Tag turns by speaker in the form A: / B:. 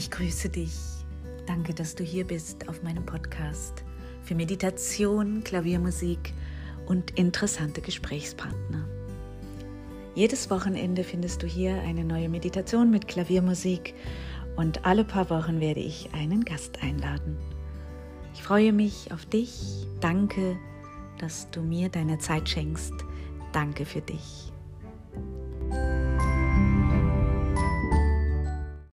A: Ich grüße dich. Danke, dass du hier bist auf meinem Podcast für Meditation, Klaviermusik und interessante Gesprächspartner. Jedes Wochenende findest du hier eine neue Meditation mit Klaviermusik und alle paar Wochen werde ich einen Gast einladen. Ich freue mich auf dich. Danke, dass du mir deine Zeit schenkst. Danke für dich.